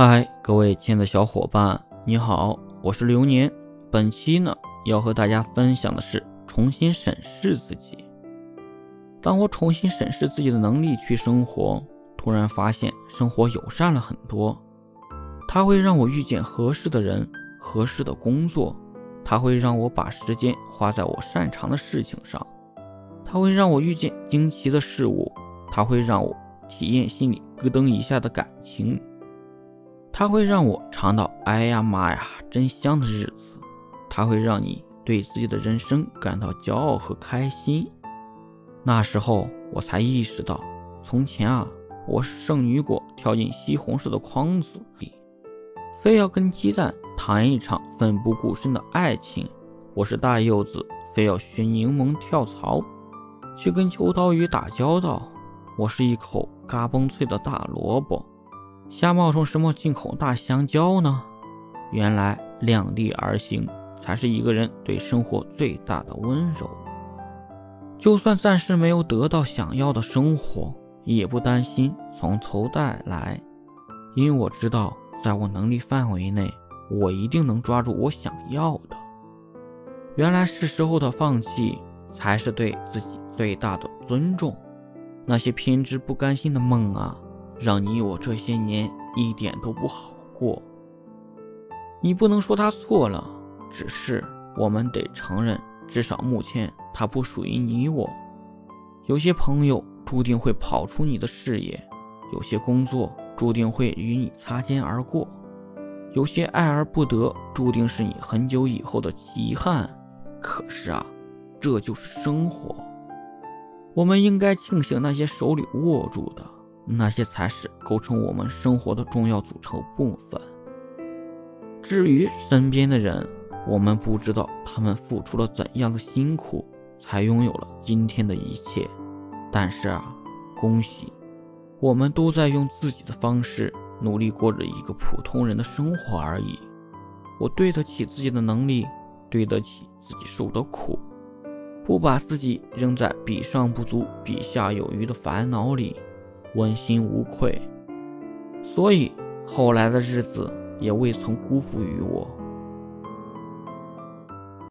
嗨，各位亲爱的小伙伴，你好，我是流年。本期呢，要和大家分享的是重新审视自己。当我重新审视自己的能力去生活，突然发现生活友善了很多。它会让我遇见合适的人、合适的工作，它会让我把时间花在我擅长的事情上，它会让我遇见惊奇的事物，它会让我体验心里咯噔一下的感情。它会让我尝到“哎呀妈呀，真香”的日子，它会让你对自己的人生感到骄傲和开心。那时候我才意识到，从前啊，我是圣女果跳进西红柿的筐子里，非要跟鸡蛋谈一场奋不顾身的爱情；我是大柚子，非要学柠檬跳槽，去跟秋刀鱼打交道；我是一口嘎嘣脆的大萝卜。瞎冒充什么进口大香蕉呢？原来量力而行才是一个人对生活最大的温柔。就算暂时没有得到想要的生活，也不担心从头再来，因为我知道，在我能力范围内，我一定能抓住我想要的。原来是时候的放弃，才是对自己最大的尊重。那些偏执不甘心的梦啊！让你我这些年一点都不好过。你不能说他错了，只是我们得承认，至少目前他不属于你我。有些朋友注定会跑出你的视野，有些工作注定会与你擦肩而过，有些爱而不得注定是你很久以后的遗憾。可是啊，这就是生活。我们应该庆幸那些手里握住的。那些才是构成我们生活的重要组成部分。至于身边的人，我们不知道他们付出了怎样的辛苦，才拥有了今天的一切。但是啊，恭喜，我们都在用自己的方式努力过着一个普通人的生活而已。我对得起自己的能力，对得起自己受的苦，不把自己扔在比上不足、比下有余的烦恼里。问心无愧，所以后来的日子也未曾辜负于我。